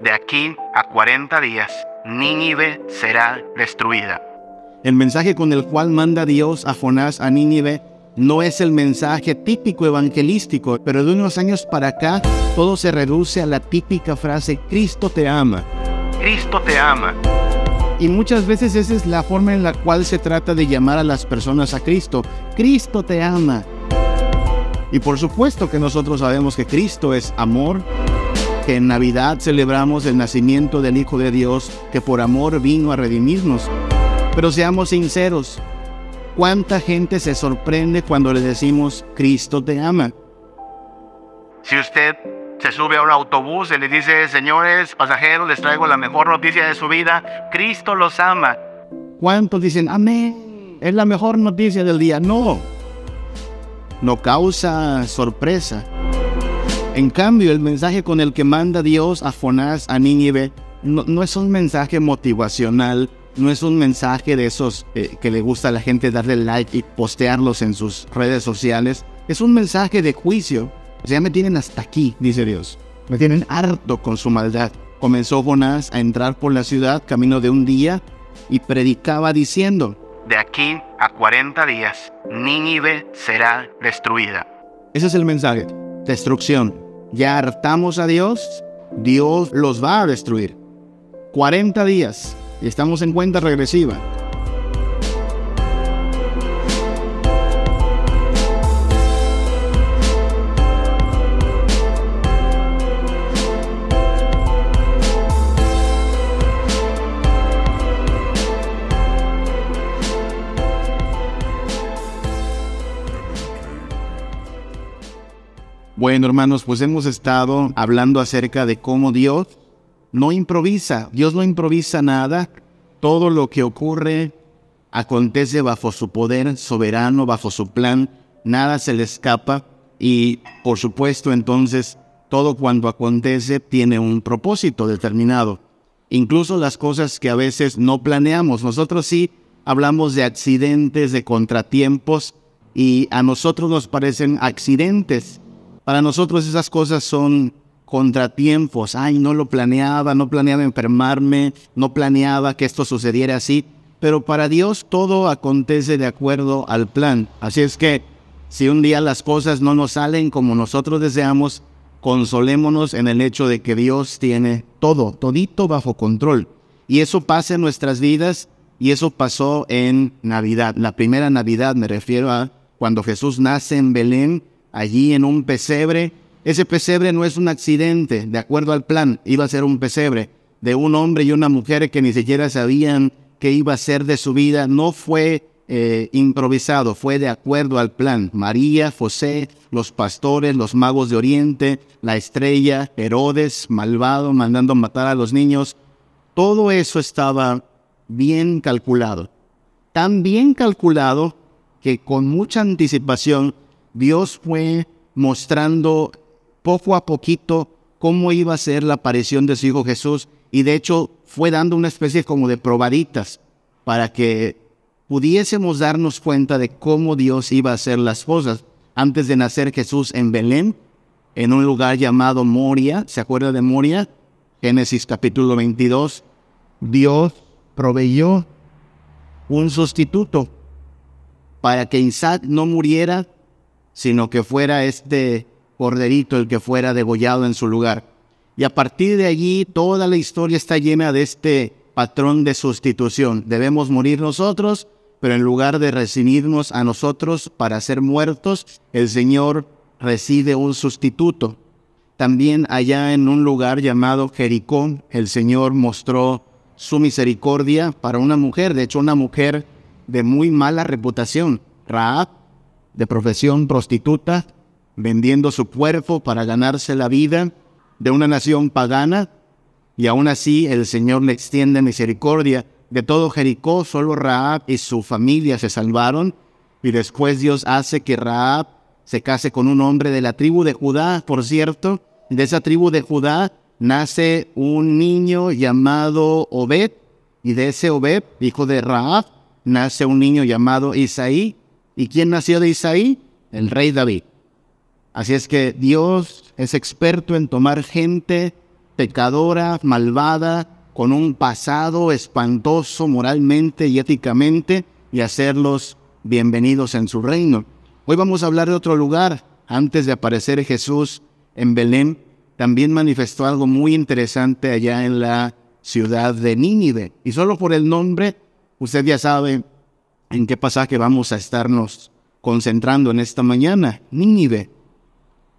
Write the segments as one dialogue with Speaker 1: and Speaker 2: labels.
Speaker 1: de aquí a 40 días, Nínive será destruida.
Speaker 2: El mensaje con el cual manda Dios a Jonás a Nínive no es el mensaje típico evangelístico, pero de unos años para acá todo se reduce a la típica frase Cristo te ama.
Speaker 1: Cristo te ama.
Speaker 2: Y muchas veces esa es la forma en la cual se trata de llamar a las personas a Cristo. Cristo te ama. Y por supuesto que nosotros sabemos que Cristo es amor, que en Navidad celebramos el nacimiento del Hijo de Dios, que por amor vino a redimirnos. Pero seamos sinceros, ¿cuánta gente se sorprende cuando le decimos Cristo te ama?
Speaker 1: Si usted se sube a un autobús y le dice, señores pasajeros, les traigo la mejor noticia de su vida, Cristo los ama.
Speaker 2: ¿Cuántos dicen, amén? Es la mejor noticia del día. No, no causa sorpresa. En cambio, el mensaje con el que manda Dios a Jonás, a Nínive, no, es un mensaje motivacional, no es un mensaje de esos eh, que le gusta a la gente darle like y postearlos en sus redes sociales. Es un mensaje de juicio o sea, ya me tienen hasta aquí, dice Dios. Me tienen harto con su maldad. Comenzó Jonás a entrar por la ciudad camino de un día y predicaba diciendo,
Speaker 1: De aquí a 40 días, Nínive será destruida.
Speaker 2: Ese es el mensaje. Destrucción. Ya hartamos a Dios, Dios los va a destruir. 40 días y estamos en cuenta regresiva. Bueno, hermanos, pues hemos estado hablando acerca de cómo Dios no improvisa, Dios no improvisa nada, todo lo que ocurre acontece bajo su poder soberano, bajo su plan, nada se le escapa. Y por supuesto entonces todo cuando acontece tiene un propósito determinado. Incluso las cosas que a veces no planeamos, nosotros sí hablamos de accidentes, de contratiempos y a nosotros nos parecen accidentes para nosotros esas cosas son contratiempos. Ay, no lo planeaba, no planeaba enfermarme, no planeaba que esto sucediera así. Pero para Dios todo acontece de acuerdo al plan. Así es que si un día las cosas no nos salen como nosotros deseamos, consolémonos en el hecho de que Dios tiene todo, todito bajo control. Y eso pasa en nuestras vidas y eso pasó en Navidad. La primera Navidad me refiero a cuando Jesús nace en Belén allí en un pesebre. Ese pesebre no es un accidente, de acuerdo al plan, iba a ser un pesebre de un hombre y una mujer que ni siquiera sabían qué iba a ser de su vida. No fue eh, improvisado, fue de acuerdo al plan. María, José, los pastores, los magos de Oriente, la estrella, Herodes, malvado, mandando matar a los niños. Todo eso estaba bien calculado. Tan bien calculado que con mucha anticipación Dios fue mostrando poco a poquito cómo iba a ser la aparición de su Hijo Jesús y de hecho fue dando una especie como de probaditas para que pudiésemos darnos cuenta de cómo Dios iba a hacer las cosas. Antes de nacer Jesús en Belén, en un lugar llamado Moria, ¿se acuerda de Moria? Génesis capítulo 22, Dios proveyó un sustituto para que Isaac no muriera sino que fuera este corderito el que fuera degollado en su lugar. Y a partir de allí toda la historia está llena de este patrón de sustitución. Debemos morir nosotros, pero en lugar de recibirnos a nosotros para ser muertos, el Señor recibe un sustituto. También allá en un lugar llamado Jericó, el Señor mostró su misericordia para una mujer, de hecho una mujer de muy mala reputación, Raab, de profesión prostituta, vendiendo su cuerpo para ganarse la vida de una nación pagana, y aún así el Señor le extiende misericordia. De todo Jericó, solo Raab y su familia se salvaron, y después Dios hace que Raab se case con un hombre de la tribu de Judá, por cierto. De esa tribu de Judá nace un niño llamado Obed, y de ese Obed, hijo de Raab, nace un niño llamado Isaí, ¿Y quién nació de Isaí? El rey David. Así es que Dios es experto en tomar gente pecadora, malvada, con un pasado espantoso moralmente y éticamente, y hacerlos bienvenidos en su reino. Hoy vamos a hablar de otro lugar. Antes de aparecer Jesús en Belén, también manifestó algo muy interesante allá en la ciudad de Nínive. Y solo por el nombre, usted ya sabe en qué pasaje vamos a estarnos concentrando en esta mañana. Nínive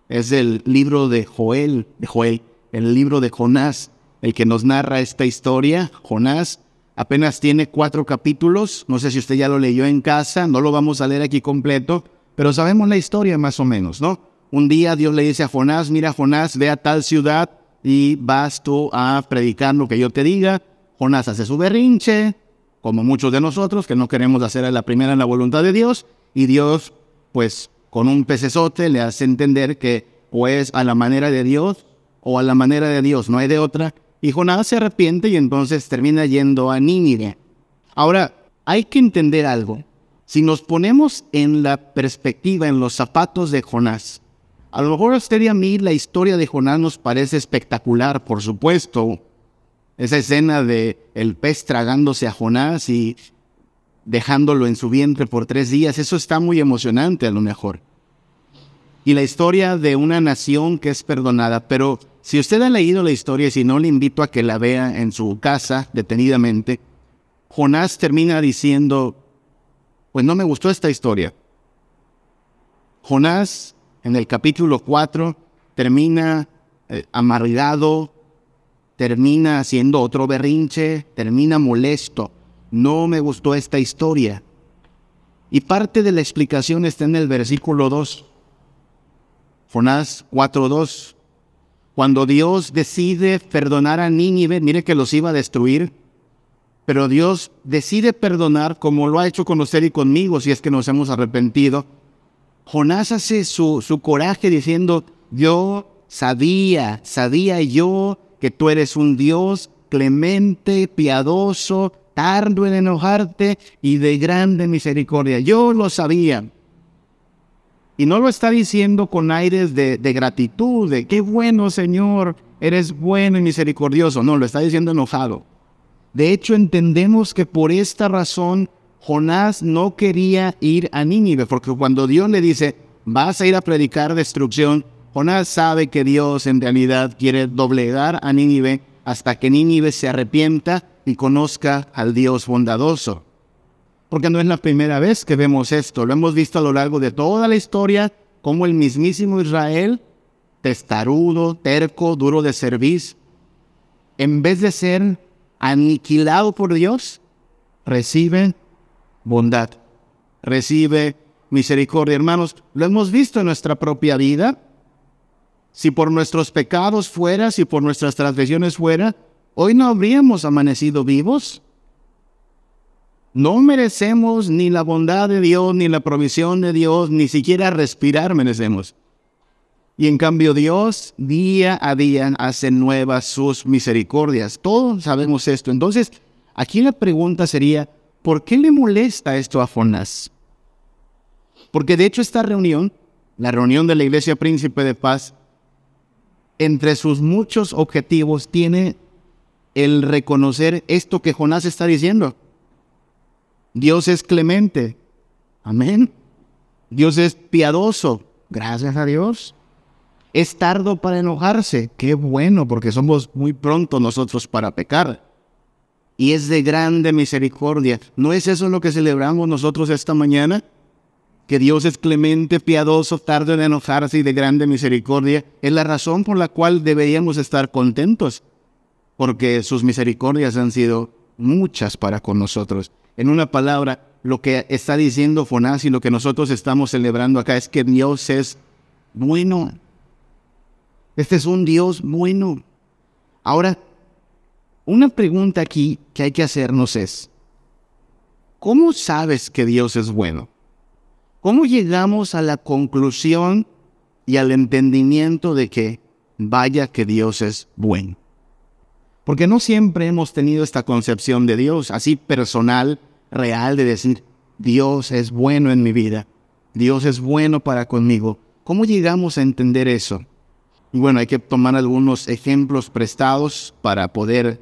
Speaker 2: es el libro de Joel, de Joel, el libro de Jonás, el que nos narra esta historia. Jonás apenas tiene cuatro capítulos, no sé si usted ya lo leyó en casa, no lo vamos a leer aquí completo, pero sabemos la historia más o menos, ¿no? Un día Dios le dice a Jonás, mira Jonás, ve a tal ciudad y vas tú a predicar lo que yo te diga. Jonás hace su berrinche, como muchos de nosotros, que no queremos hacer a la primera en la voluntad de Dios, y Dios, pues con un pecesote le hace entender que o es a la manera de Dios o a la manera de Dios, no hay de otra. Y Jonás se arrepiente y entonces termina yendo a Nínive. Ahora, hay que entender algo. Si nos ponemos en la perspectiva, en los zapatos de Jonás, a lo mejor a usted y a mí la historia de Jonás nos parece espectacular, por supuesto. Esa escena de el pez tragándose a Jonás y dejándolo en su vientre por tres días, eso está muy emocionante a lo mejor. Y la historia de una nación que es perdonada, pero si usted ha leído la historia y si no, le invito a que la vea en su casa detenidamente, Jonás termina diciendo, pues no me gustó esta historia. Jonás en el capítulo 4 termina eh, amargado, termina haciendo otro berrinche, termina molesto no me gustó esta historia. Y parte de la explicación está en el versículo 2. Jonás 4.2. Cuando Dios decide perdonar a Nínive, mire que los iba a destruir, pero Dios decide perdonar como lo ha hecho con usted y conmigo, si es que nos hemos arrepentido. Jonás hace su, su coraje diciendo, yo sabía, sabía yo que tú eres un Dios clemente, piadoso, tardo en enojarte y de grande misericordia. Yo lo sabía. Y no lo está diciendo con aires de, gratitud, de qué bueno Señor, eres bueno y misericordioso. No, lo está diciendo enojado. De hecho, entendemos que por esta razón Jonás no quería ir a Nínive, porque cuando Dios le dice, vas a ir a predicar destrucción, Jonás sabe que Dios en realidad quiere doblegar a Nínive hasta que Nínive se arrepienta y conozca al Dios bondadoso. Porque no es la primera vez que vemos esto, lo hemos visto a lo largo de toda la historia, como el mismísimo Israel, testarudo, terco, duro de servir, en vez de ser aniquilado por Dios, recibe bondad, recibe misericordia. Hermanos, lo hemos visto en nuestra propia vida. Si por nuestros pecados fuera, si por nuestras transgresiones fuera, hoy no habríamos amanecido vivos. No merecemos ni la bondad de Dios, ni la provisión de Dios, ni siquiera respirar merecemos. Y en cambio Dios día a día hace nuevas sus misericordias. Todos sabemos esto. Entonces, aquí la pregunta sería, ¿por qué le molesta esto a Jonás? Porque de hecho esta reunión, la reunión de la Iglesia Príncipe de Paz, entre sus muchos objetivos tiene el reconocer esto que Jonás está diciendo. Dios es clemente. Amén. Dios es piadoso. Gracias a Dios. Es tardo para enojarse. Qué bueno, porque somos muy pronto nosotros para pecar. Y es de grande misericordia. ¿No es eso lo que celebramos nosotros esta mañana? Que Dios es clemente, piadoso, tardo en enojarse y de grande misericordia. Es la razón por la cual deberíamos estar contentos porque sus misericordias han sido muchas para con nosotros. En una palabra, lo que está diciendo Fonás y lo que nosotros estamos celebrando acá es que Dios es bueno. Este es un Dios bueno. Ahora, una pregunta aquí que hay que hacernos es, ¿cómo sabes que Dios es bueno? ¿Cómo llegamos a la conclusión y al entendimiento de que vaya que Dios es bueno? Porque no siempre hemos tenido esta concepción de Dios así personal, real, de decir, Dios es bueno en mi vida, Dios es bueno para conmigo. ¿Cómo llegamos a entender eso? Y bueno, hay que tomar algunos ejemplos prestados para poder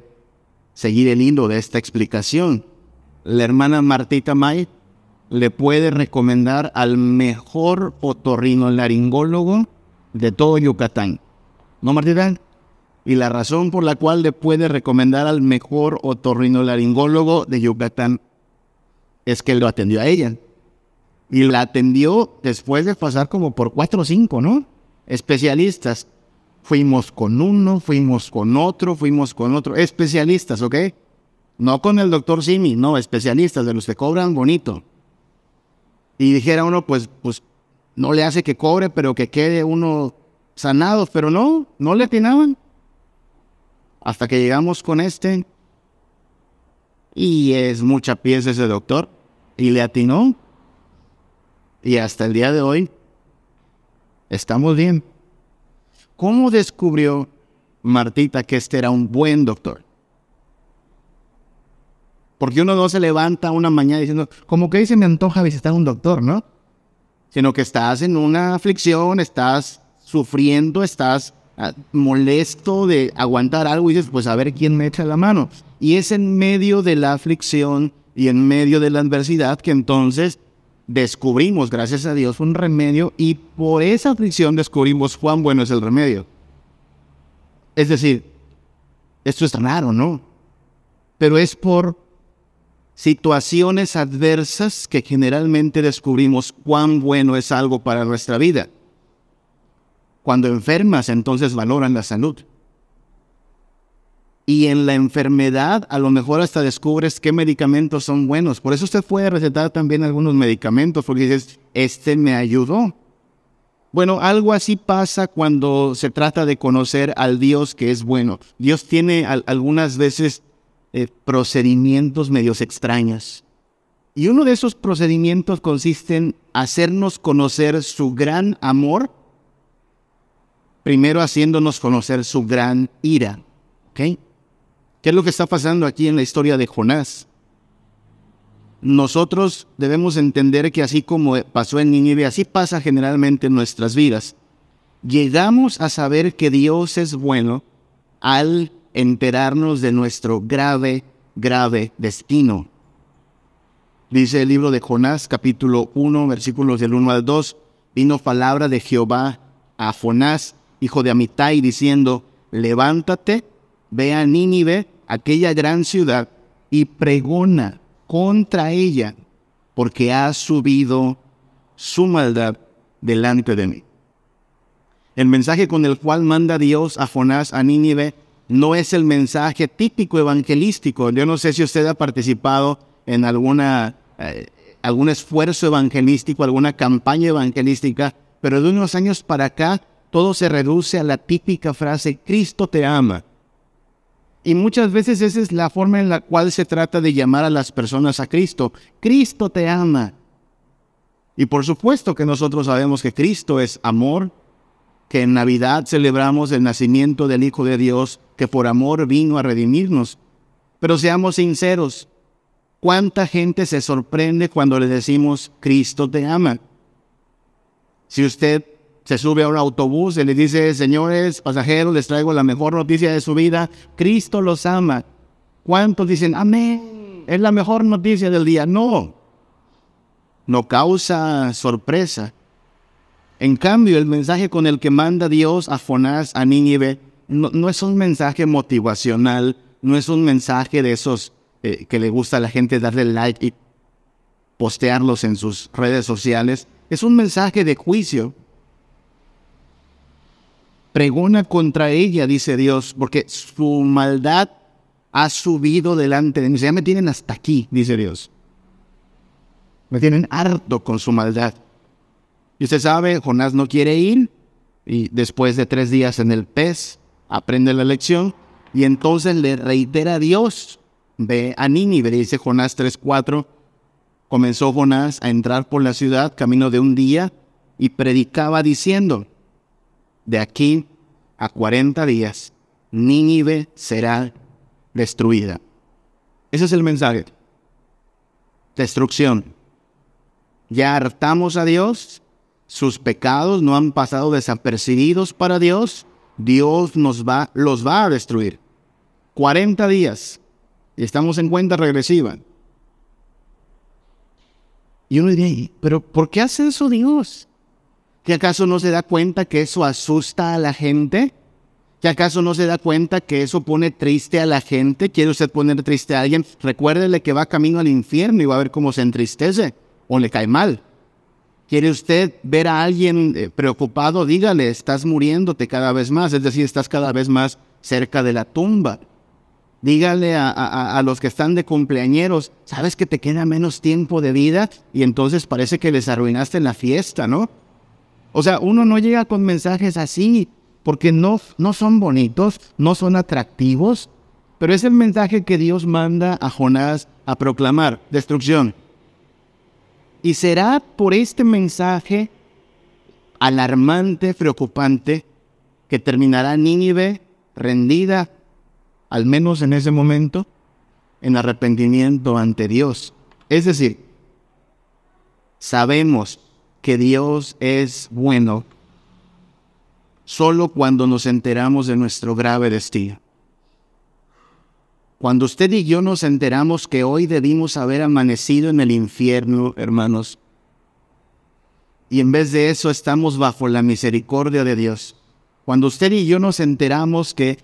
Speaker 2: seguir el hilo de esta explicación. La hermana Martita May le puede recomendar al mejor otorrinolaringólogo de todo Yucatán. ¿No, Martita? Y la razón por la cual le puede recomendar al mejor otorrinolaringólogo de Yucatán es que lo atendió a ella. Y la atendió después de pasar como por cuatro o cinco, ¿no? Especialistas. Fuimos con uno, fuimos con otro, fuimos con otro. Especialistas, ¿ok? No con el doctor Simi, no, especialistas de los que cobran bonito. Y dijera uno, pues, pues no le hace que cobre, pero que quede uno sanado. Pero no, no le atinaban. Hasta que llegamos con este. Y es mucha pieza ese doctor. Y le atinó. Y hasta el día de hoy estamos bien. ¿Cómo descubrió Martita que este era un buen doctor? Porque uno no se levanta una mañana diciendo, como que se me antoja visitar un doctor, ¿no? Sino que estás en una aflicción, estás sufriendo, estás ah, molesto de aguantar algo y dices, pues a ver quién me echa la mano. Y es en medio de la aflicción y en medio de la adversidad que entonces descubrimos, gracias a Dios, un remedio y por esa aflicción descubrimos cuán bueno es el remedio. Es decir, esto es raro, ¿no? Pero es por situaciones adversas que generalmente descubrimos cuán bueno es algo para nuestra vida. Cuando enfermas, entonces valoran la salud. Y en la enfermedad, a lo mejor hasta descubres qué medicamentos son buenos. Por eso usted puede recetar también algunos medicamentos, porque dices, este me ayudó. Bueno, algo así pasa cuando se trata de conocer al Dios que es bueno. Dios tiene algunas veces eh, procedimientos medios extraños. Y uno de esos procedimientos consiste en hacernos conocer su gran amor, primero haciéndonos conocer su gran ira. ¿Qué es lo que está pasando aquí en la historia de Jonás? Nosotros debemos entender que así como pasó en Nínive, así pasa generalmente en nuestras vidas. Llegamos a saber que Dios es bueno al enterarnos de nuestro grave, grave destino. Dice el libro de Jonás, capítulo 1, versículos del 1 al 2, vino palabra de Jehová a Jonás, hijo de Amitai, diciendo, levántate, ve a Nínive, aquella gran ciudad y pregona contra ella, porque ha subido su maldad delante de mí. El mensaje con el cual manda Dios a Jonás a Nínive no es el mensaje típico evangelístico. Yo no sé si usted ha participado en alguna, eh, algún esfuerzo evangelístico, alguna campaña evangelística, pero de unos años para acá todo se reduce a la típica frase, Cristo te ama. Y muchas veces esa es la forma en la cual se trata de llamar a las personas a Cristo. Cristo te ama. Y por supuesto que nosotros sabemos que Cristo es amor, que en Navidad celebramos el nacimiento del Hijo de Dios, que por amor vino a redimirnos. Pero seamos sinceros, ¿cuánta gente se sorprende cuando le decimos Cristo te ama? Si usted se sube a un autobús y le dice, señores pasajeros, les traigo la mejor noticia de su vida, Cristo los ama. ¿Cuántos dicen, amén? Es la mejor noticia del día. No, no causa sorpresa. En cambio, el mensaje con el que manda Dios a Fonás, a Nínive, no, es un mensaje motivacional, no es un mensaje de esos eh, que le gusta a la gente darle like y postearlos en sus redes sociales. Es un mensaje de juicio pregona contra ella, dice Dios, porque su maldad ha subido delante de mí. Ya me tienen hasta aquí, dice Dios. Me tienen harto con su maldad. Y usted sabe, Jonás no quiere ir y después de tres días en el pez aprende la lección y entonces le reitera a Dios. Ve a Nínive, dice Jonás 3.4. Comenzó Jonás a entrar por la ciudad camino de un día y predicaba diciendo, de aquí a 40 días, Nínive será destruida. Ese es el mensaje. Destrucción. Ya hartamos a Dios, sus pecados no han pasado desapercibidos para Dios, Dios nos va, los va a destruir. 40 días. Y estamos en cuenta regresiva. Y uno diría, pero ¿por qué hace eso Dios? ¿Que acaso no se da cuenta que eso asusta a la gente? ¿Que acaso no se da cuenta que eso pone triste a la gente? ¿Quiere usted poner triste a alguien? Recuérdele que va camino al infierno y va a ver cómo se entristece o le cae mal. ¿Quiere usted ver a alguien eh, preocupado? Dígale, estás muriéndote cada vez más, es decir, estás cada vez más cerca de la tumba. Dígale a, los que están de cumpleañeros, sabes que te queda menos tiempo de vida y entonces parece que les arruinaste la fiesta, ¿no? O sea, uno no llega con mensajes así porque no, no son bonitos, no son atractivos, pero es el mensaje que Dios manda a Jonás a proclamar, destrucción. Y será por este mensaje alarmante, preocupante, que terminará Nínive rendida al menos en ese momento, en arrepentimiento ante Dios. Es decir, sabemos que Dios es bueno solo cuando nos enteramos de nuestro grave destino. Cuando usted y yo nos enteramos que hoy debimos haber amanecido en el infierno, hermanos, y en vez de eso estamos bajo la misericordia de Dios. Cuando usted y yo nos enteramos que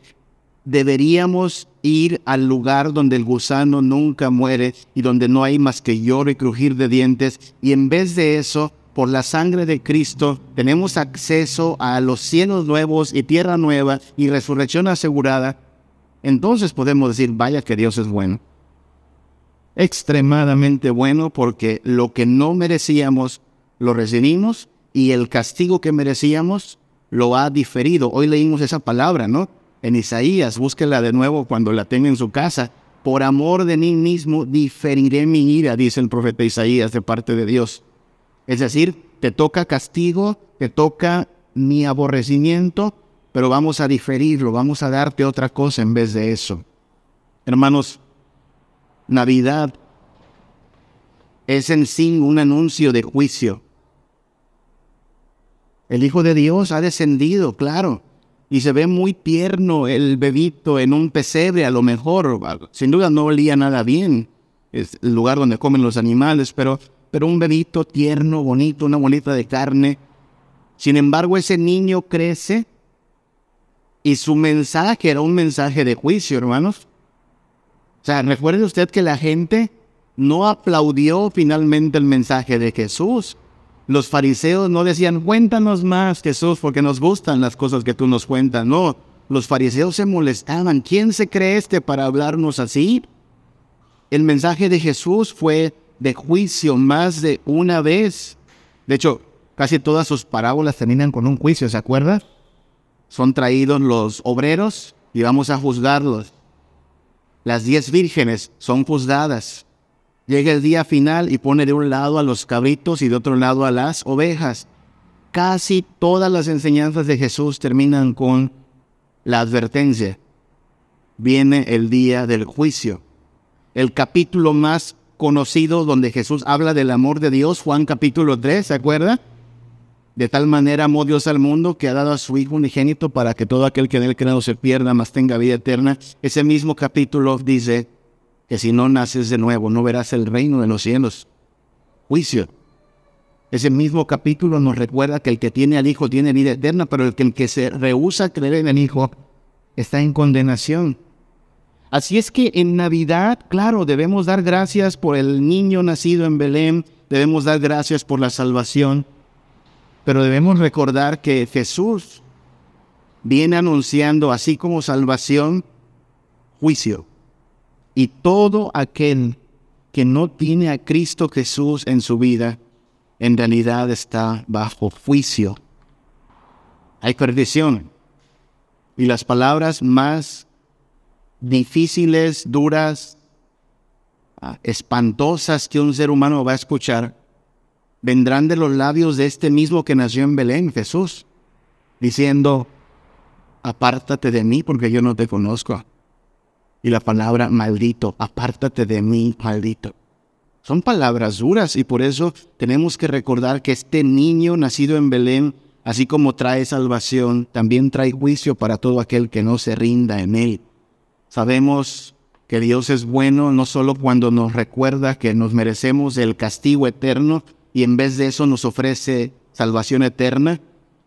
Speaker 2: deberíamos ir al lugar donde el gusano nunca muere y donde no hay más que lloro y crujir de dientes. Y en vez de eso, por la sangre de Cristo, tenemos acceso a los cielos nuevos y tierra nueva y resurrección asegurada. Entonces podemos decir, vaya que Dios es bueno. Extremadamente bueno porque lo que no merecíamos lo recibimos y el castigo que merecíamos lo ha diferido. Hoy leímos esa palabra, ¿no? en Isaías, búsquela de nuevo cuando la tenga en su casa. Por amor de mí mismo diferiré mi ira, dice el profeta Isaías de parte de Dios. Es decir, te toca castigo, te toca mi aborrecimiento, pero vamos a diferirlo, vamos a darte otra cosa en vez de eso. Hermanos, Navidad es en sí un anuncio de juicio. El Hijo de Dios ha descendido, claro, y se ve muy tierno el bebito en un pesebre, a lo mejor, sin duda no olía nada bien, es el lugar donde comen los animales, pero, pero un bebito tierno, bonito, una bolita de carne. Sin embargo, ese niño crece y su mensaje era un mensaje de juicio, hermanos. O sea, recuerde usted que la gente no aplaudió finalmente el mensaje de Jesús. Los fariseos no decían, cuéntanos más, Jesús, porque nos gustan las cosas que tú nos cuentas. No, los fariseos se molestaban. ¿Quién se cree este para hablarnos así? El mensaje de Jesús fue de juicio más de una vez. De hecho, casi todas sus parábolas terminan con un juicio, ¿se acuerda? Son traídos los obreros y vamos a juzgarlos. Las diez vírgenes son juzgadas. Llega el día final y pone de un lado a los cabritos y de otro lado a las ovejas. Casi todas las enseñanzas de Jesús terminan con la advertencia. Viene el día del juicio. El capítulo más conocido donde Jesús habla del amor de Dios, Juan capítulo 3, ¿se acuerda? De tal manera amó Dios al mundo que ha dado a su Hijo unigénito para que todo aquel que en él crea no se pierda, mas tenga vida eterna. Ese mismo capítulo dice, que si no naces de nuevo no verás el reino de los cielos. Juicio. Ese mismo capítulo nos recuerda que el que tiene al Hijo tiene vida eterna, pero el que, se rehúsa a creer en el Hijo está en condenación. Así es que en Navidad, claro, debemos dar gracias por el niño nacido en Belén, debemos dar gracias por la salvación, pero debemos recordar que Jesús viene anunciando, así como salvación, juicio. Y todo aquel que no tiene a Cristo Jesús en su vida, en realidad está bajo juicio. Hay perdición. Y las palabras más difíciles, duras, ah, espantosas que un ser humano va a escuchar, vendrán de los labios de este mismo que nació en Belén, Jesús, diciendo, apártate de mí porque yo no te conozco y la palabra maldito, apártate de mí, maldito. Son palabras duras y por eso tenemos que recordar que este niño nacido en Belén así como trae salvación, también trae juicio para todo aquel que no se rinda en él. Sabemos que Dios es bueno no solo cuando nos recuerda que nos merecemos el castigo eterno y en vez de eso nos ofrece salvación eterna,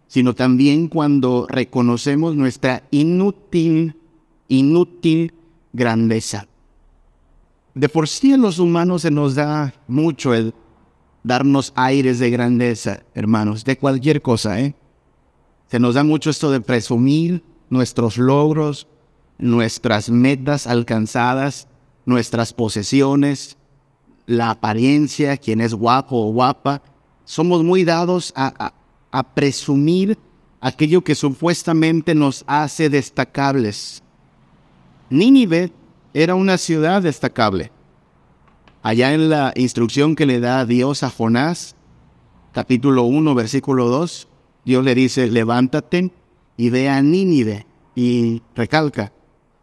Speaker 2: sino también cuando reconocemos nuestra inútil, inútil grandeza. De por sí a los humanos se nos da mucho el darnos aires de grandeza, hermanos, de cualquier cosa, ¿eh? Se nos da mucho esto de presumir nuestros logros, nuestras metas alcanzadas, nuestras posesiones, la apariencia, quien es guapo o guapa. Somos muy dados a, a presumir aquello que supuestamente nos hace destacables. Nínive era una ciudad destacable. Allá en la instrucción que le da Dios a Jonás, capítulo 1, versículo 2, Dios le dice, levántate y ve a Nínive. Y recalca,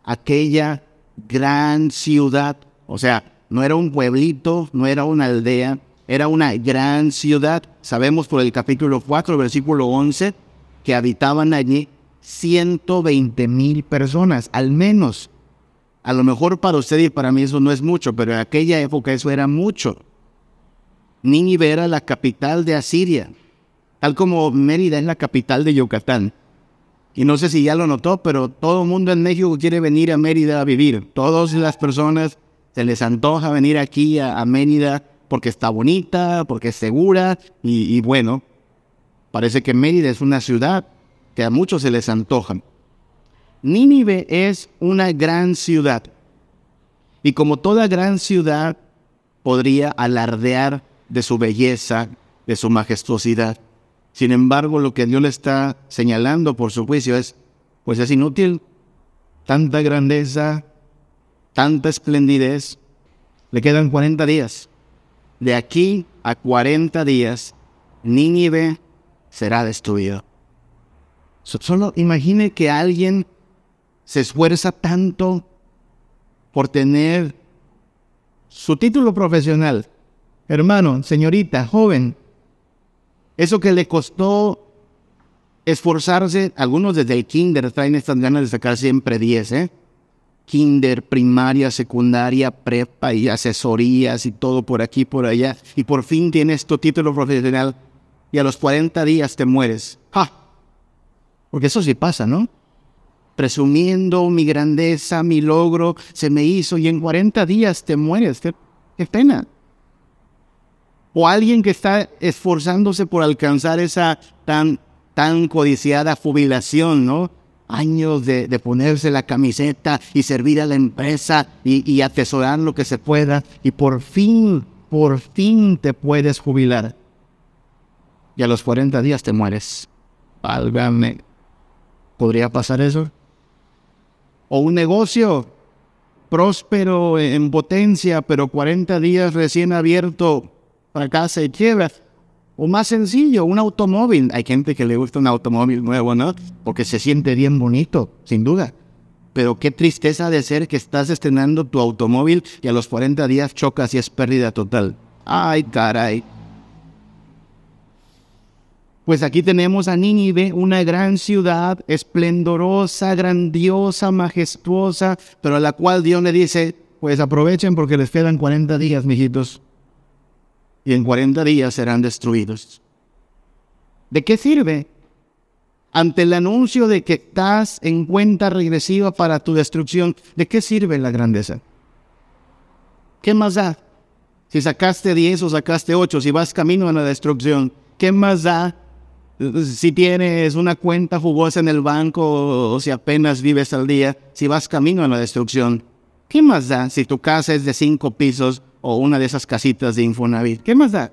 Speaker 2: aquella gran ciudad, o sea, no era un pueblito, no era una aldea, era una gran ciudad. Sabemos por el capítulo 4, versículo 11, que habitaban allí 120 mil personas, al menos. A lo mejor para usted y para mí eso no es mucho, pero en aquella época eso era mucho. Nínive era la capital de Asiria, tal como Mérida es la capital de Yucatán. Y no sé si ya lo notó, pero todo el mundo en México quiere venir a Mérida a vivir. Todas las personas se les antoja venir aquí a, Mérida porque está bonita, porque es segura y, bueno, parece que Mérida es una ciudad que a muchos se les antoja. Nínive es una gran ciudad y como toda gran ciudad podría alardear de su belleza, de su majestuosidad. Sin embargo, lo que Dios le está señalando por su juicio es, pues es inútil, tanta grandeza, tanta esplendidez, le quedan 40 días de aquí a 40 días, Nínive será destruido. Solo imagine que alguien se esfuerza tanto por tener su título profesional. Hermano, señorita, joven, eso que le costó esforzarse, algunos desde el kinder traen estas ganas de sacar siempre 10, ¿eh? Kinder, primaria, secundaria, prepa y asesorías y todo por aquí, por allá. Y por fin tienes tu título profesional y a los 40 días te mueres. ¡Ja! Porque eso sí pasa, ¿no? Presumiendo mi grandeza, mi logro, se me hizo y en 40 días te mueres. Qué, qué pena. O alguien que está esforzándose por alcanzar esa tan, tan codiciada jubilación, ¿no? Años de, ponerse la camiseta y servir a la empresa y, atesorar lo que se pueda y por fin, por fin te puedes jubilar. Y a los 40 días te mueres. Válgame. ¿Podría pasar eso? O un negocio próspero en potencia, pero 40 días recién abierto, fracasa y quiebra. O más sencillo, un automóvil. Hay gente que le gusta un automóvil nuevo, ¿no? Porque se siente bien bonito, sin duda. Pero qué tristeza de ser que estás estrenando tu automóvil y a los 40 días chocas y es pérdida total. Ay, caray. Pues aquí tenemos a Nínive, una gran ciudad, esplendorosa, grandiosa, majestuosa, pero a la cual Dios le dice, pues aprovechen porque les quedan 40 días, mijitos y en 40 días serán destruidos. ¿De qué sirve? Ante el anuncio de que estás en cuenta regresiva para tu destrucción, ¿de qué sirve la grandeza? ¿Qué más da? Si sacaste 10 o sacaste 8, si vas camino a la destrucción, ¿qué más da? Si tienes una cuenta jugosa en el banco o si apenas vives al día, si vas camino a la destrucción, ¿qué más da si tu casa es de 5 pisos o una de esas casitas de Infonavit. ¿Qué más da?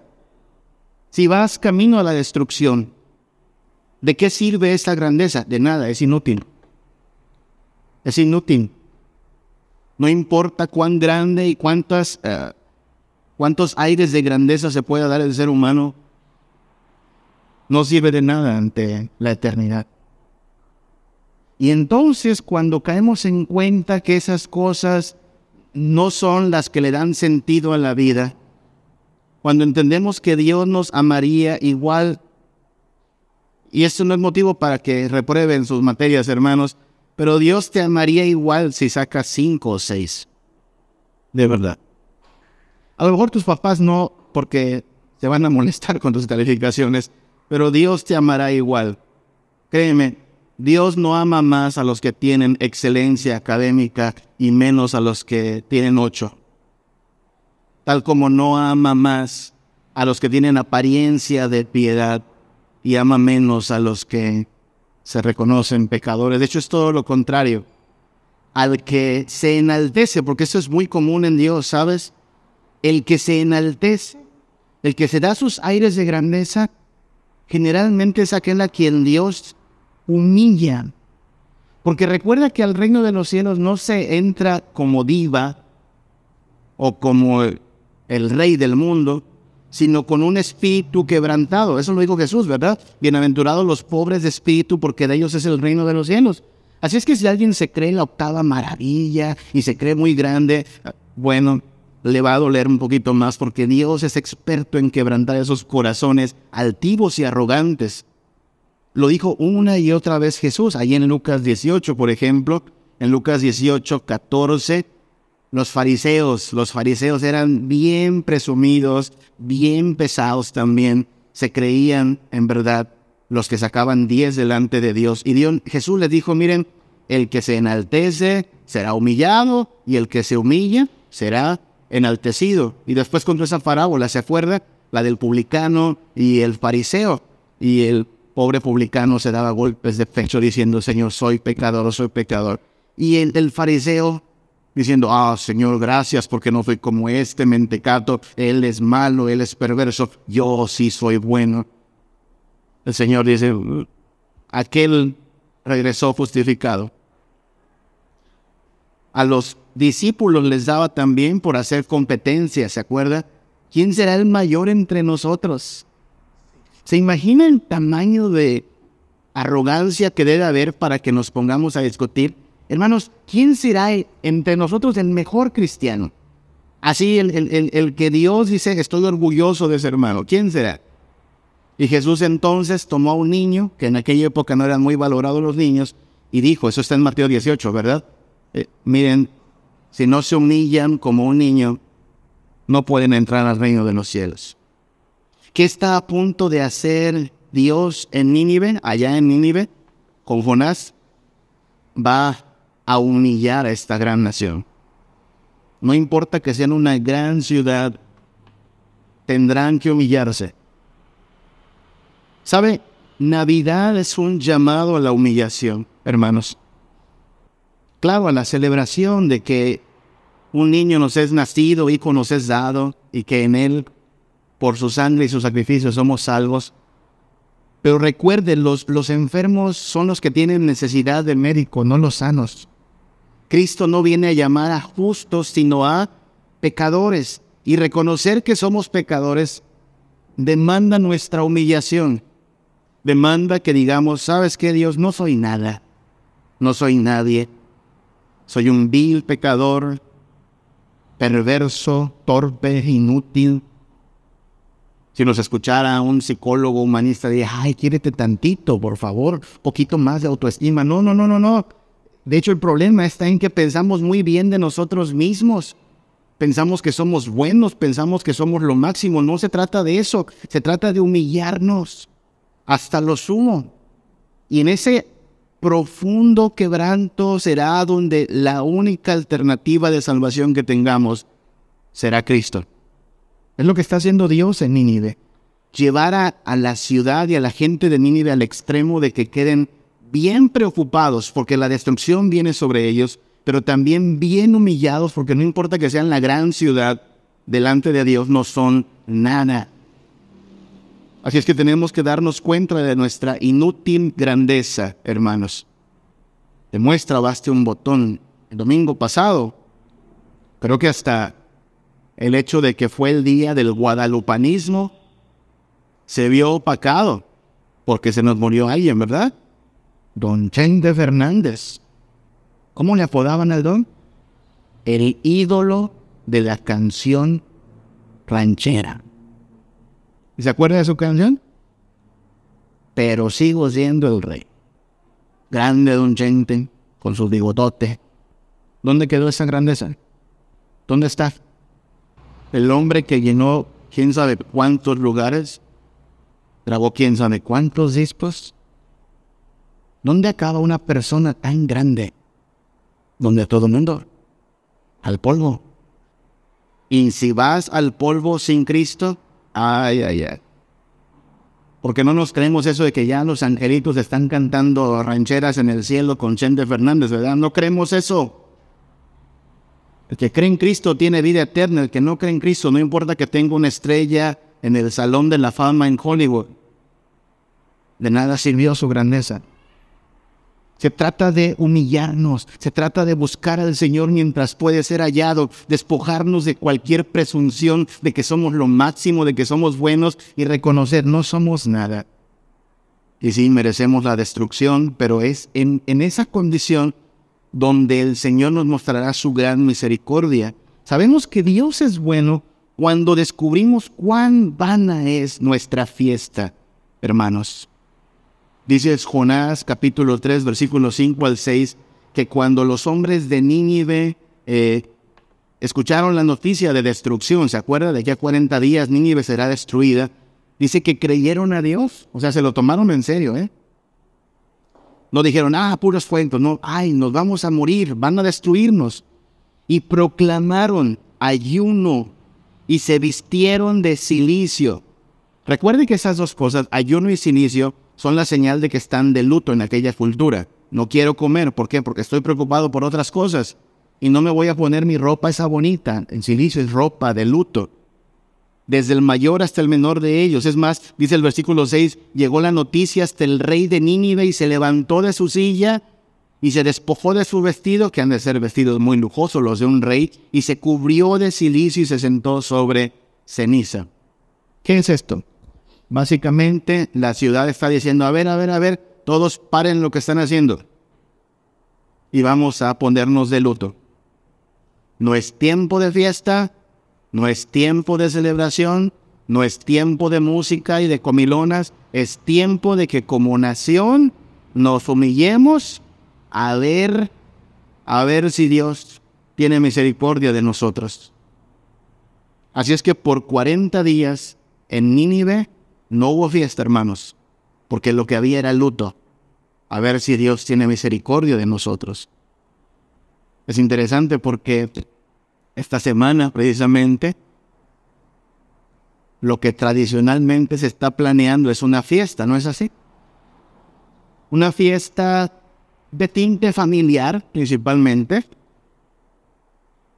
Speaker 2: Si vas camino a la destrucción, ¿de qué sirve esta grandeza? De nada, es inútil. Es inútil. No importa cuán grande y cuántas, eh, cuántos aires de grandeza se pueda dar el ser humano, no sirve de nada ante la eternidad. Y entonces cuando caemos en cuenta que esas cosas no son las que le dan sentido a la vida, cuando entendemos que Dios nos amaría igual, y esto no es motivo para que reprueben sus materias, hermanos, pero Dios te amaría igual si sacas cinco o seis. De verdad. A lo mejor tus papás no, porque se van a molestar con tus calificaciones, pero Dios te amará igual. Créeme, Dios no ama más a los que tienen excelencia académica y menos a los que tienen ocho. Tal como no ama más a los que tienen apariencia de piedad y ama menos a los que se reconocen pecadores. De hecho, es todo lo contrario. Al que se enaltece, porque eso es muy común en Dios, ¿sabes? El que se enaltece, el que se da sus aires de grandeza, generalmente es aquel a quien Dios humilla. Porque recuerda que al reino de los cielos no se entra como diva o como el rey del mundo, sino con un espíritu quebrantado. Eso lo dijo Jesús, ¿verdad? Bienaventurados los pobres de espíritu, porque de ellos es el reino de los cielos. Así es que si alguien se cree la octava maravilla y se cree muy grande, bueno, le va a doler un poquito más porque Dios es experto en quebrantar esos corazones altivos y arrogantes. Lo dijo una y otra vez Jesús, ahí en Lucas 18, por ejemplo, en Lucas 18, 14, los fariseos, los fariseos eran bien presumidos, bien pesados también, se creían en verdad los que sacaban diez delante de Dios. Y Dios, Jesús les dijo, miren, el que se enaltece será humillado y el que se humilla será enaltecido. Y después contó esa parábola, ¿se acuerda? La del publicano y el fariseo. Y el pobre publicano se daba golpes de pecho diciendo, Señor, soy pecador, soy pecador. Y el, fariseo diciendo, ah, Señor, gracias porque no soy como este mentecato, él es malo, él es perverso, yo sí soy bueno. El Señor dice, aquel regresó justificado. A los discípulos les daba también por hacer competencia, ¿se acuerda? ¿Quién será el mayor entre nosotros? ¿Se imagina el tamaño de arrogancia que debe haber para que nos pongamos a discutir? Hermanos, ¿quién será entre nosotros el mejor cristiano? Así, el, el, que Dios dice, estoy orgulloso de ese hermano. ¿Quién será? Y Jesús entonces tomó a un niño, que en aquella época no eran muy valorados los niños, y dijo, eso está en Mateo 18, ¿verdad? Eh, miren, si no se humillan como un niño, no pueden entrar al reino de los cielos. ¿Qué está a punto de hacer Dios en Nínive, allá en Nínive, con Jonás? Va a humillar a esta gran nación. No importa que sean una gran ciudad, tendrán que humillarse. ¿Sabe? Navidad es un llamado a la humillación, hermanos. Claro, a la celebración de que un niño nos es nacido, hijo nos es dado, y que en él por su sangre y su sacrificio somos salvos. Pero recuerden, los, los enfermos son los que tienen necesidad de médico, no los sanos. Cristo no viene a llamar a justos, sino a pecadores. Y reconocer que somos pecadores demanda nuestra humillación. Demanda que digamos, ¿sabes qué, Dios? No soy nada. No soy nadie. Soy un vil pecador, perverso, torpe, inútil. Si nos escuchara un psicólogo humanista, diría, ay, quiérete tantito, por favor, poquito más de autoestima. No, no, no, no, no. De hecho, el problema está en que pensamos muy bien de nosotros mismos. Pensamos que somos buenos, pensamos que somos lo máximo. No se trata de eso, se trata de humillarnos hasta lo sumo. Y en ese profundo quebranto será donde la única alternativa de salvación que tengamos será Cristo. Es lo que está haciendo Dios en Nínive. Llevar a, la ciudad y a la gente de Nínive al extremo de que queden bien preocupados porque la destrucción viene sobre ellos, pero también bien humillados porque no importa que sean la gran ciudad, delante de Dios no son nada. Así es que tenemos que darnos cuenta de nuestra inútil grandeza, hermanos. Demuestra, baste un botón. El domingo pasado, creo que hasta el hecho de que fue el día del guadalupanismo se vio opacado porque se nos murió alguien, ¿verdad? Don Chente Fernández. ¿Cómo le apodaban al don? El ídolo de la canción ranchera. ¿Se acuerda de su canción? pero sigo siendo el rey. Grande don Chente, con sus bigototes. ¿Dónde quedó esa grandeza? ¿Dónde está? El hombre que llenó quién sabe cuántos lugares, grabó quién sabe cuántos discos. ¿Dónde acaba una persona tan grande? Donde todo el mundo, al polvo. Y si vas al polvo sin Cristo, ay, ay, ay. Porque no nos creemos eso de que ya los angelitos están cantando rancheras en el cielo con Chente Fernández, ¿verdad? No creemos eso. El que cree en Cristo tiene vida eterna. El que no cree en Cristo, no importa que tenga una estrella en el Salón de la Fama en Hollywood. De nada sirvió su grandeza. Se trata de humillarnos, se trata de buscar al Señor mientras puede ser hallado, despojarnos de cualquier presunción de que somos lo máximo, de que somos buenos y reconocer no somos nada. Y sí, merecemos la destrucción, pero es en, en esa condición donde el Señor nos mostrará su gran misericordia. Sabemos que Dios es bueno cuando descubrimos cuán vana es nuestra fiesta, hermanos. Dice Jonás capítulo 3, versículos 5 al 6, que cuando los hombres de Nínive eh, escucharon la noticia de destrucción, ¿se acuerda? De que a 40 días Nínive será destruida, dice que creyeron a Dios, o sea, se lo tomaron en serio, ¿eh? No dijeron, ah, puros cuentos, no, ay, nos vamos a morir, van a destruirnos. Y proclamaron ayuno y se vistieron de silicio. Recuerde que esas dos cosas, ayuno y silicio, son la señal de que están de luto en aquella cultura. No quiero comer, ¿por qué? Porque estoy preocupado por otras cosas. Y no me voy a poner mi ropa esa bonita. En silicio es ropa de luto. Desde el mayor hasta el menor de ellos. Es más, dice el versículo 6, llegó la noticia hasta el rey de Nínive y se levantó de su silla y se despojó de su vestido, que han de ser vestidos muy lujosos los de un rey, y se cubrió de silicio y se sentó sobre ceniza. ¿Qué es esto? Básicamente la ciudad está diciendo, a ver, a ver, a ver, todos paren lo que están haciendo y vamos a ponernos de luto. No es tiempo de fiesta, no es tiempo de celebración, no es tiempo de música y de comilonas, es tiempo de que como nación nos humillemos a ver, a ver si Dios tiene misericordia de nosotros. Así es que por 40 días en Nínive no hubo fiesta, hermanos, porque lo que había era luto. A ver si Dios tiene misericordia de nosotros. Es interesante porque esta semana precisamente lo que tradicionalmente se está planeando es una fiesta, ¿no es así? Una fiesta de tinte familiar principalmente.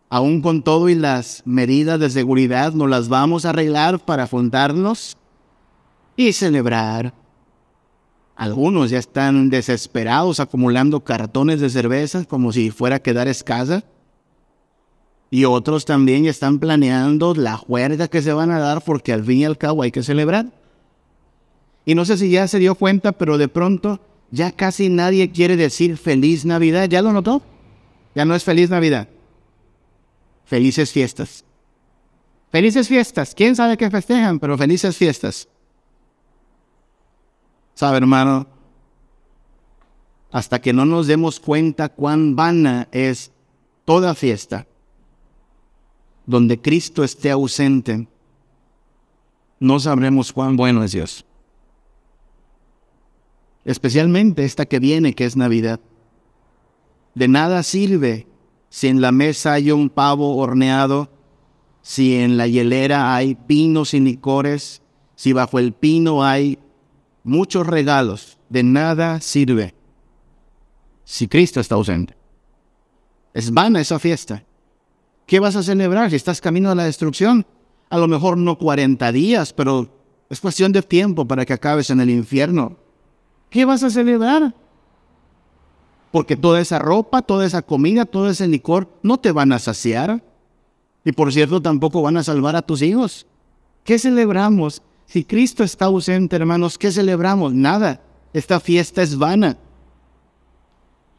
Speaker 2: Aún con todo y las medidas de seguridad, nos las vamos a arreglar para juntarnos y celebrar. Algunos ya están desesperados acumulando cartones de cerveza como si fuera a quedar escasa. Y otros también están planeando la juerga que se van a dar porque al fin y al cabo hay que celebrar. Y no sé si ya se dio cuenta, pero de pronto ya casi nadie quiere decir feliz Navidad. ¿Ya lo notó? Ya no es feliz Navidad. Felices fiestas. Felices fiestas. ¿Quién sabe qué festejan? Pero felices fiestas. ¿Sabe, hermano? Hasta que no nos demos cuenta cuán vana es toda fiesta donde Cristo esté ausente, no sabremos cuán bueno es Dios. Especialmente esta que viene, que es Navidad. De nada sirve si en la mesa hay un pavo horneado, si en la hielera hay pinos y licores, si bajo el pino hay muchos regalos, de nada sirve si Cristo está ausente. Es vana esa fiesta. ¿Qué vas a celebrar si estás camino a la destrucción? A lo mejor no 40 días, pero es cuestión de tiempo para que acabes en el infierno. ¿Qué vas a celebrar? Porque toda esa ropa, toda esa comida, todo ese licor no te van a saciar. Y por cierto, tampoco van a salvar a tus hijos. ¿Qué celebramos? Si Cristo está ausente, hermanos, ¿qué celebramos? Nada. Esta fiesta es vana.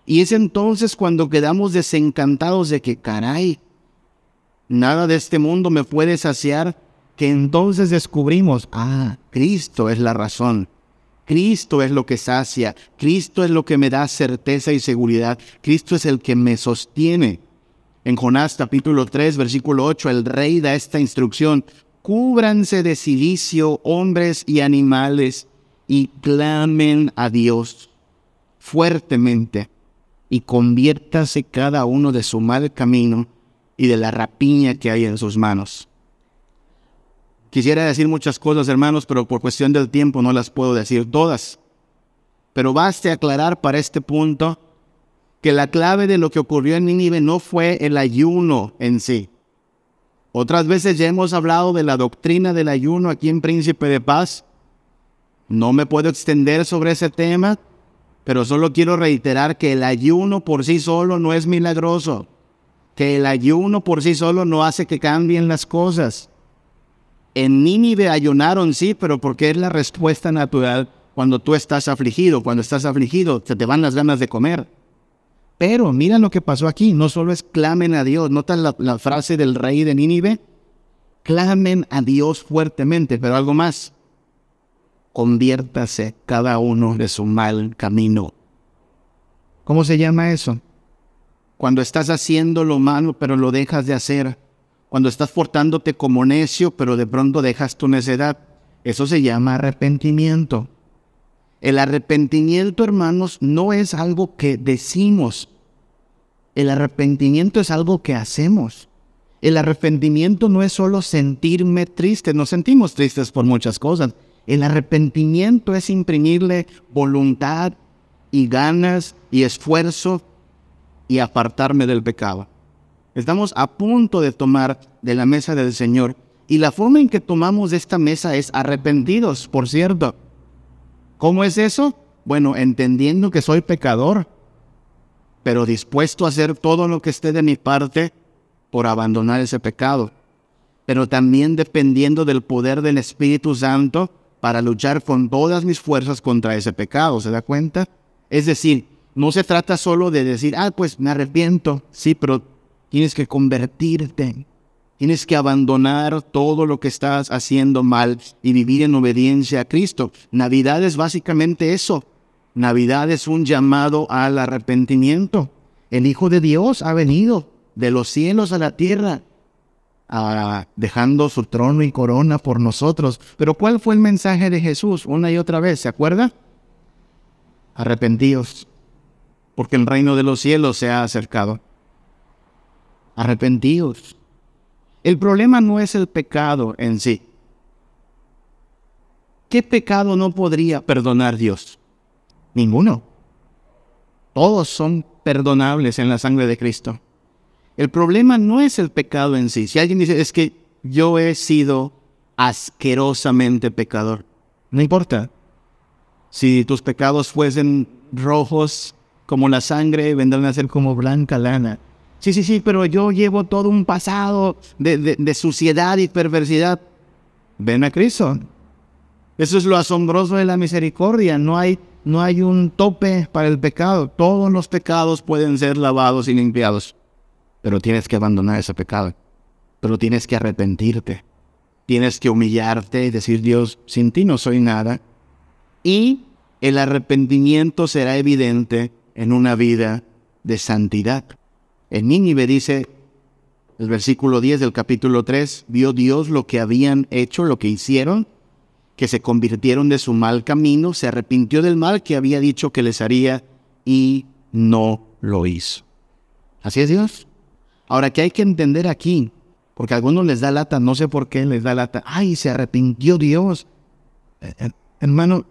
Speaker 2: Y es entonces cuando quedamos desencantados de que, caray, nada de este mundo me puede saciar, que entonces descubrimos, ah, Cristo es la razón. Cristo es lo que sacia, Cristo es lo que me da certeza y seguridad, Cristo es el que me sostiene. En Jonás capítulo 3, versículo 8, el rey da esta instrucción, cúbranse de silicio hombres y animales y clamen a Dios fuertemente y conviértase cada uno de su mal camino y de la rapiña que hay en sus manos. Quisiera decir muchas cosas, hermanos, pero por cuestión del tiempo no las puedo decir todas. Pero baste aclarar para este punto que la clave de lo que ocurrió en Nínive no fue el ayuno en sí. Otras veces ya hemos hablado de la doctrina del ayuno aquí en Príncipe de Paz. No me puedo extender sobre ese tema, pero solo quiero reiterar que el ayuno por sí solo no es milagroso, que el ayuno por sí solo no hace que cambien las cosas. En Nínive ayunaron, sí, pero porque es la respuesta natural cuando tú estás afligido. Cuando estás afligido, se te van las ganas de comer. Pero mira lo que pasó aquí. No solo es clamen a Dios. ¿Notas la, la frase del rey de Nínive? Clamen a Dios fuertemente, pero algo más. Conviértase cada uno de su mal camino. ¿Cómo se llama eso? Cuando estás haciendo lo malo, pero lo dejas de hacer cuando estás portándote como necio, pero de pronto dejas tu necedad. Eso se llama arrepentimiento. El arrepentimiento, hermanos, no es algo que decimos. El arrepentimiento es algo que hacemos. El arrepentimiento no es solo sentirme triste, nos sentimos tristes por muchas cosas. El arrepentimiento es imprimirle voluntad y ganas y esfuerzo y apartarme del pecado. Estamos a punto de tomar de la mesa del Señor. Y la forma en que tomamos esta mesa es arrepentidos, por cierto. ¿Cómo es eso? Bueno, entendiendo que soy pecador, pero dispuesto a hacer todo lo que esté de mi parte por abandonar ese pecado. Pero también dependiendo del poder del Espíritu Santo para luchar con todas mis fuerzas contra ese pecado. ¿Se da cuenta? Es decir, no se trata solo de decir, ah, pues me arrepiento. Sí, pero Tienes que convertirte. Tienes que abandonar todo lo que estás haciendo mal y vivir en obediencia a Cristo. Navidad es básicamente eso. Navidad es un llamado al arrepentimiento. El Hijo de Dios ha venido de los cielos a la tierra, dejando su trono y corona por nosotros. Pero ¿cuál fue el mensaje de Jesús una y otra vez? ¿Se acuerda? Arrepentíos, porque el reino de los cielos se ha acercado arrepentidos. El problema no es el pecado en sí. ¿Qué pecado no podría perdonar Dios? Ninguno. Todos son perdonables en la sangre de Cristo. El problema no es el pecado en sí. Si alguien dice, es que yo he sido asquerosamente pecador, no importa. Si tus pecados fuesen rojos como la sangre, vendrán a ser como blanca lana. Sí, sí, sí, pero yo llevo todo un pasado de, suciedad y perversidad. Ven a Cristo. Eso es lo asombroso de la misericordia. No hay, no hay un tope para el pecado. Todos los pecados pueden ser lavados y limpiados. Pero tienes que abandonar ese pecado. Pero tienes que arrepentirte. Tienes que humillarte y decir, Dios, sin ti no soy nada. Y el arrepentimiento será evidente en una vida de santidad. En Nínive dice el versículo 10 del capítulo 3, vio Dios lo que habían hecho, lo que hicieron, que se convirtieron de su mal camino, se arrepintió del mal que había dicho que les haría y no lo hizo. Así es Dios. Ahora, ¿qué hay que entender aquí? Porque a algunos les da lata, no sé por qué les da lata. Ay, se arrepintió Dios. Eh, eh, hermano,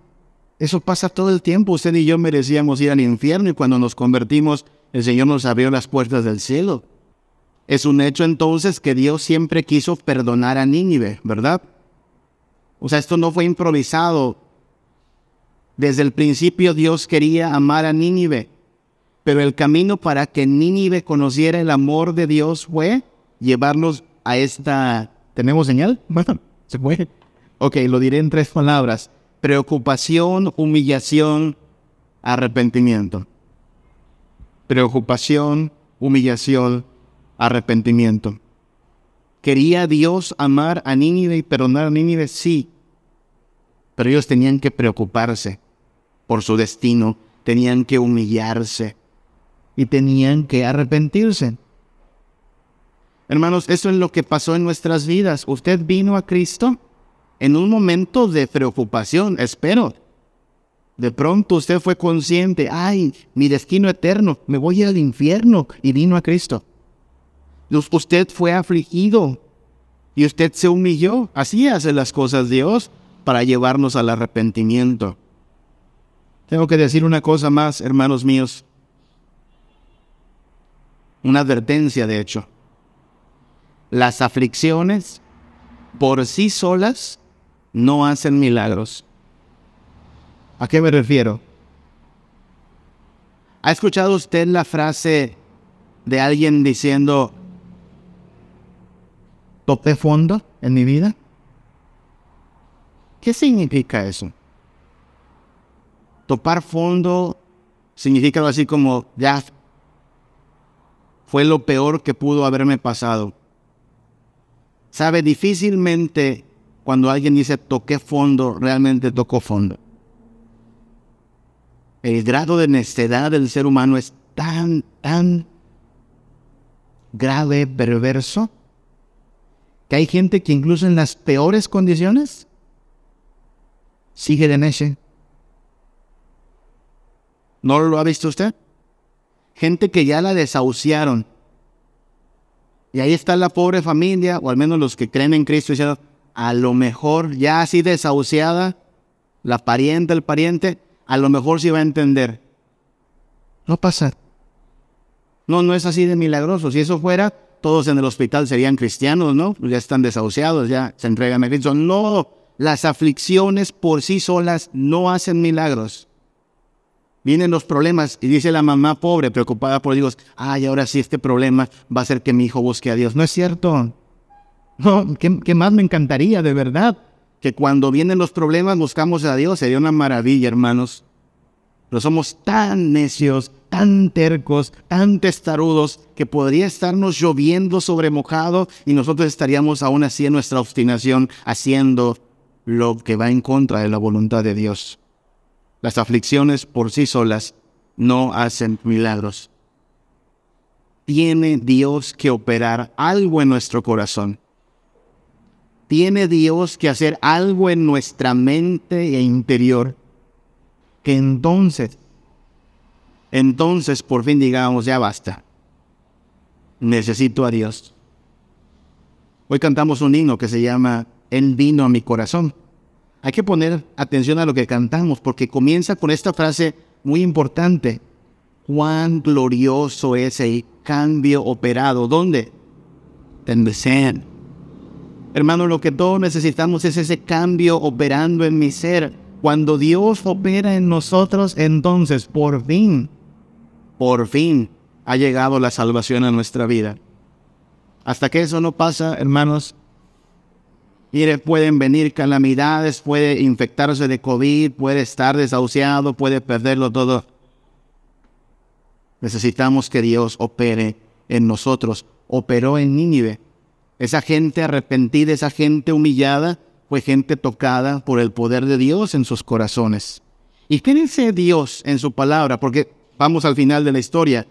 Speaker 2: eso pasa todo el tiempo. Usted y yo merecíamos ir al infierno y cuando nos convertimos el Señor nos abrió las puertas del cielo. Es un hecho entonces que Dios siempre quiso perdonar a Nínive, ¿verdad? O sea, esto no fue improvisado. Desde el principio Dios quería amar a Nínive, pero el camino para que Nínive conociera el amor de Dios fue llevarlos a esta... ¿Tenemos señal? Bueno, se puede. Ok, lo diré en tres palabras. Preocupación, humillación, arrepentimiento preocupación, humillación, arrepentimiento. ¿Quería Dios amar a Nínive y perdonar a Nínive? Sí. Pero ellos tenían que preocuparse. por su destino, tenían que humillarse y tenían que arrepentirse. Hermanos, eso es lo que pasó en nuestras vidas. Usted vino a Cristo en un momento de preocupación, espero. De pronto usted fue consciente, ay, mi destino eterno, me voy al infierno y vino a Cristo. Usted fue afligido y usted se humilló. Así hace las cosas Dios para llevarnos al arrepentimiento. Tengo que decir una cosa más, hermanos míos. Una advertencia, de hecho. Las aflicciones por sí solas no hacen milagros. ¿A qué me refiero? ¿Ha escuchado usted la frase de alguien diciendo, ¿topé fondo en mi vida? ¿Qué significa eso? Topar fondo significa algo así como, ya, fue lo peor que pudo haberme pasado. Sabe, difícilmente cuando alguien dice toqué fondo, realmente tocó fondo. El grado de necedad del ser humano es tan, tan grave, perverso, que hay gente que incluso en las peores condiciones sigue de neche. ¿No lo ha visto usted? Gente que ya la desahuciaron. Y ahí está la pobre familia, o al menos los que creen en Cristo, diciendo, a lo mejor ya así desahuciada, la pariente, el pariente, a lo mejor sí va a entender. No pasa. No, no es así de milagroso. Si eso fuera, todos en el hospital serían cristianos, ¿no? Ya están desahuciados, ya se entregan a Cristo. No, las aflicciones por sí solas no hacen milagros. Vienen los problemas y dice la mamá pobre, preocupada por Dios, ay, ahora sí este problema va a hacer que mi hijo busque a Dios. No es cierto. No, ¿qué, qué más me encantaría de verdad? que cuando vienen los problemas buscamos a Dios, sería una maravilla, hermanos. Pero somos tan necios, tan tercos, tan testarudos, que podría estarnos lloviendo sobre mojado y nosotros estaríamos aún así en nuestra obstinación haciendo lo que va en contra de la voluntad de Dios. Las aflicciones por sí solas no hacen milagros. Tiene Dios que operar algo en nuestro corazón tiene Dios que hacer algo en nuestra mente e interior, que entonces, entonces por fin digamos, ya basta, necesito a Dios. Hoy cantamos un himno que se llama Él vino a mi corazón. Hay que poner atención a lo que cantamos porque comienza con esta frase muy importante. Cuán glorioso es el cambio operado. ¿Dónde? En Hermano, lo que todos necesitamos es ese cambio operando en mi ser. Cuando Dios opera en nosotros, entonces por fin, por fin ha llegado la salvación a nuestra vida. Hasta que eso no pasa, hermanos, mire, pueden venir calamidades, puede infectarse de COVID, puede estar desahuciado, puede perderlo todo. Necesitamos que Dios opere en nosotros. Operó en Nínive esa gente arrepentida, esa gente humillada, fue gente tocada por el poder de Dios en sus corazones. ¿Y qué Dios en su palabra? Porque vamos al final de la historia.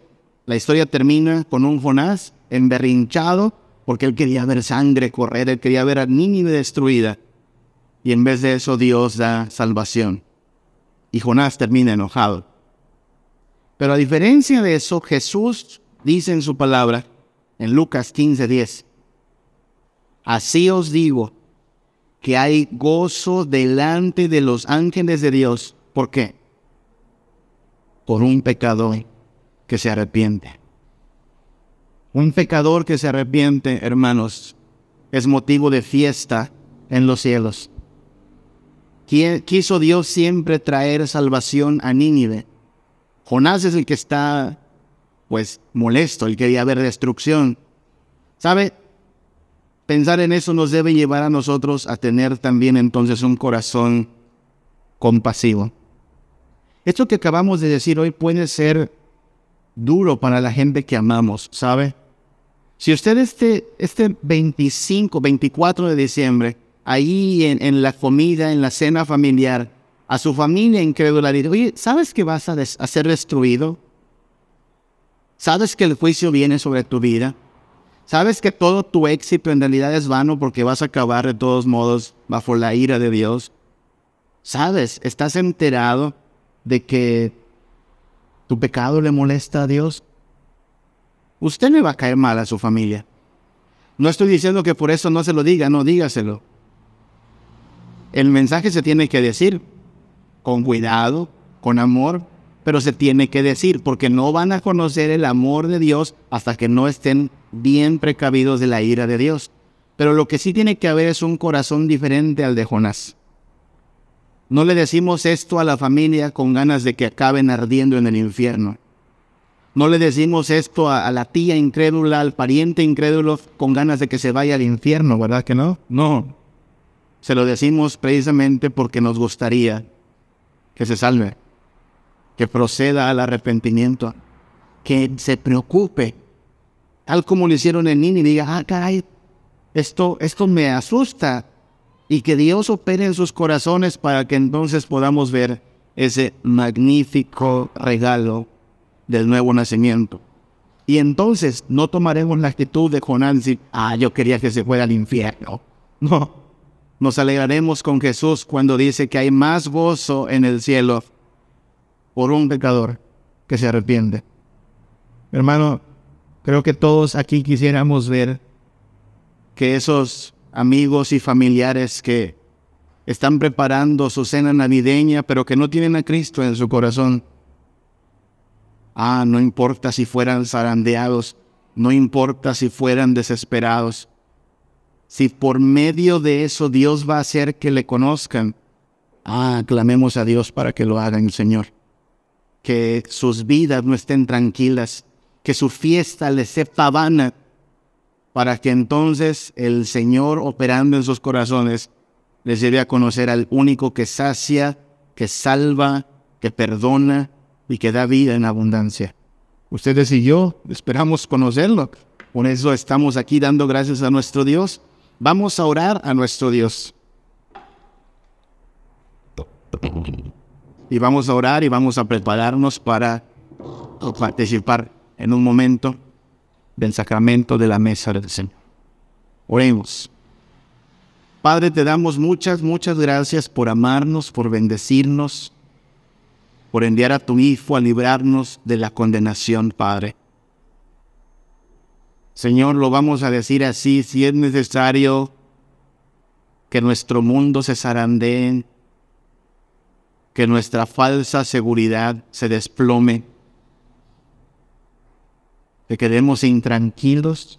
Speaker 2: La historia termina con un Jonás emberrinchado porque él quería ver sangre correr, él quería ver a Nínive destruida. Y en vez de eso Dios da salvación. Y Jonás termina enojado. Pero a diferencia de eso, Jesús dice en su palabra, en Lucas 15:10, Así os digo que hay gozo delante de los ángeles de Dios. ¿Por qué? Por un pecador que se arrepiente. Un pecador que se arrepiente, hermanos, es motivo de fiesta en los cielos. Quiso Dios siempre traer salvación a Nínive. Jonás es el que está, pues, molesto, el que quería ver destrucción. ¿Sabe? Pensar en eso nos debe llevar a nosotros a tener también entonces un corazón compasivo. Esto que acabamos de decir hoy puede ser duro para la gente que amamos, ¿sabe? Si usted este, este 25, 24 de diciembre, ahí en, en la comida, en la cena familiar, a su familia incrédula, dice, oye, ¿sabes que vas a, a ser destruido? ¿Sabes que el juicio viene sobre tu vida? ¿Sabes que todo tu éxito en realidad es vano porque vas a acabar de todos modos bajo la ira de Dios? ¿Sabes? ¿Estás enterado de que tu pecado le molesta a Dios? Usted le va a caer mal a su familia. No estoy diciendo que por eso no se lo diga, no dígaselo. El mensaje se tiene que decir con cuidado, con amor, pero se tiene que decir porque no van a conocer el amor de Dios hasta que no estén bien precavidos de la ira de Dios. Pero lo que sí tiene que haber es un corazón diferente al de Jonás. No le decimos esto a la familia con ganas de que acaben ardiendo en el infierno. No le decimos esto a, la tía incrédula, al pariente incrédulo, con ganas de que se vaya al infierno, ¿verdad que no? No. Se lo decimos precisamente porque nos gustaría que se salve, que proceda al arrepentimiento, que se preocupe tal como lo hicieron en Nini, diga, ah, caray, esto, esto me asusta. Y que Dios opere en sus corazones para que entonces podamos ver ese magnífico regalo del nuevo nacimiento. Y entonces no tomaremos la actitud de Jonás y ah, yo quería que se fuera al infierno. No, nos alegraremos con Jesús cuando dice que hay más gozo en el cielo por un pecador que se arrepiente. Hermano, Creo que todos aquí quisiéramos ver que esos amigos y familiares que están preparando su cena navideña, pero que no tienen a Cristo en su corazón. Ah, no importa si fueran zarandeados, no importa si fueran desesperados. Si por medio de eso Dios va a hacer que le conozcan, ah, clamemos a Dios para que lo hagan, Señor. Que sus vidas no estén tranquilas, que su fiesta les sepa vana, para que entonces el Señor operando en sus corazones les lleve a conocer al único que sacia, que salva, que perdona y que da vida en abundancia. Ustedes y yo esperamos conocerlo. Por eso estamos aquí dando gracias a nuestro Dios. Vamos a orar a nuestro Dios. Y vamos a orar y vamos a prepararnos para participar en un momento del sacramento de la mesa del Señor. Oremos. Padre, te damos muchas, muchas gracias por amarnos, por bendecirnos, por enviar a tu Hijo a librarnos de la condenación, Padre. Señor, lo vamos a decir así, si es necesario que nuestro mundo se zarandee, que nuestra falsa seguridad se desplome, que quedemos intranquilos,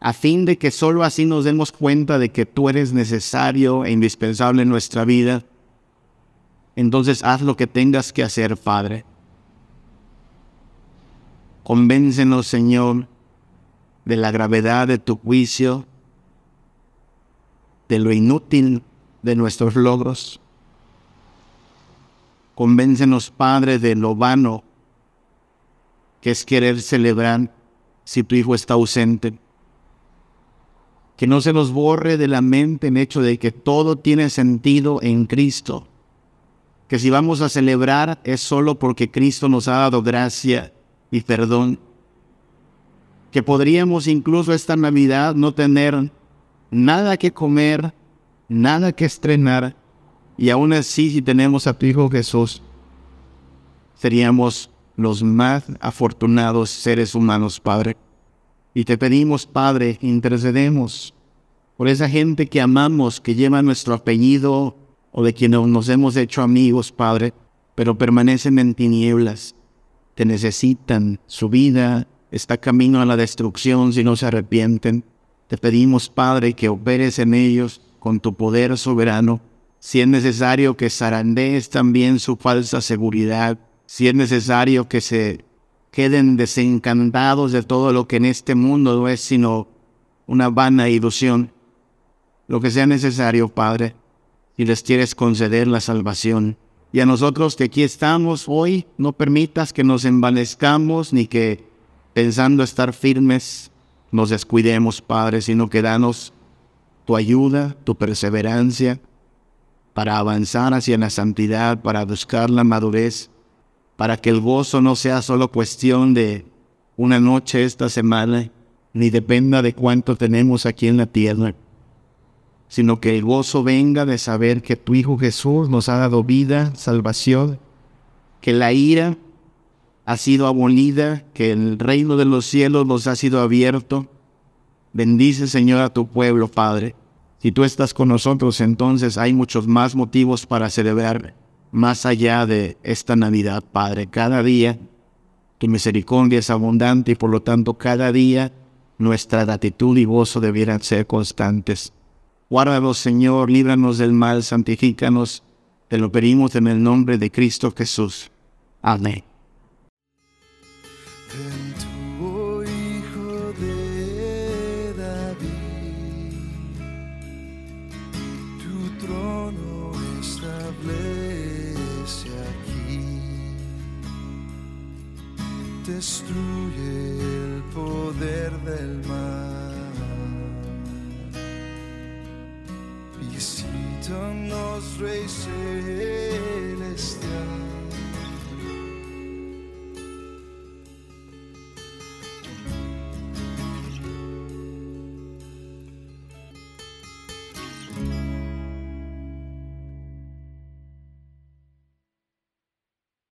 Speaker 2: a fin de que sólo así nos demos cuenta de que tú eres necesario e indispensable en nuestra vida. Entonces haz lo que tengas que hacer, Padre. Convéncenos, Señor, de la gravedad de tu juicio, de lo inútil de nuestros logros. Convéncenos, Padre, de lo vano que es querer celebrar si tu hijo está ausente. Que no se nos borre de la mente el hecho de que todo tiene sentido en Cristo. Que si vamos a celebrar es solo porque Cristo nos ha dado gracia y perdón. Que podríamos incluso esta Navidad no tener nada que comer, nada que estrenar, y aún así si tenemos a tu Hijo Jesús, seríamos los más afortunados seres humanos, Padre. Y te pedimos, Padre, intercedemos por esa gente que amamos, que lleva nuestro apellido o de quienes nos hemos hecho amigos, Padre, pero permanecen en tinieblas. Te necesitan, su vida está camino a la destrucción si no se arrepienten. Te pedimos, Padre, que operes en ellos con tu poder soberano. Si es necesario que zarandees también su falsa seguridad, si es necesario que se queden desencantados de todo lo que en este mundo no es sino una vana ilusión, lo que sea necesario, Padre, si les quieres conceder la salvación. Y a nosotros que aquí estamos hoy, no permitas que nos envanezcamos ni que pensando estar firmes nos descuidemos, Padre, sino que danos tu ayuda, tu perseverancia, para avanzar hacia la santidad, para buscar la madurez, para que el gozo no sea solo cuestión de una noche esta semana, ni dependa de cuánto tenemos aquí en la tierra, sino que el gozo venga de saber que tu Hijo Jesús nos ha dado vida, salvación, que la ira ha sido abolida, que el reino de los cielos nos ha sido abierto. Bendice, Señor, a tu pueblo, Padre. Si tú estás con nosotros, entonces hay muchos más motivos para celebrar más allá de esta Navidad, Padre. Cada día tu misericordia es abundante y por lo tanto cada día nuestra gratitud y gozo debieran ser constantes. Guárdanos, Señor, líbranos del mal, santifícanos. Te lo pedimos en el nombre de Cristo Jesús. Amén.
Speaker 3: Destruye el poder del mal. Visítanos, Rey.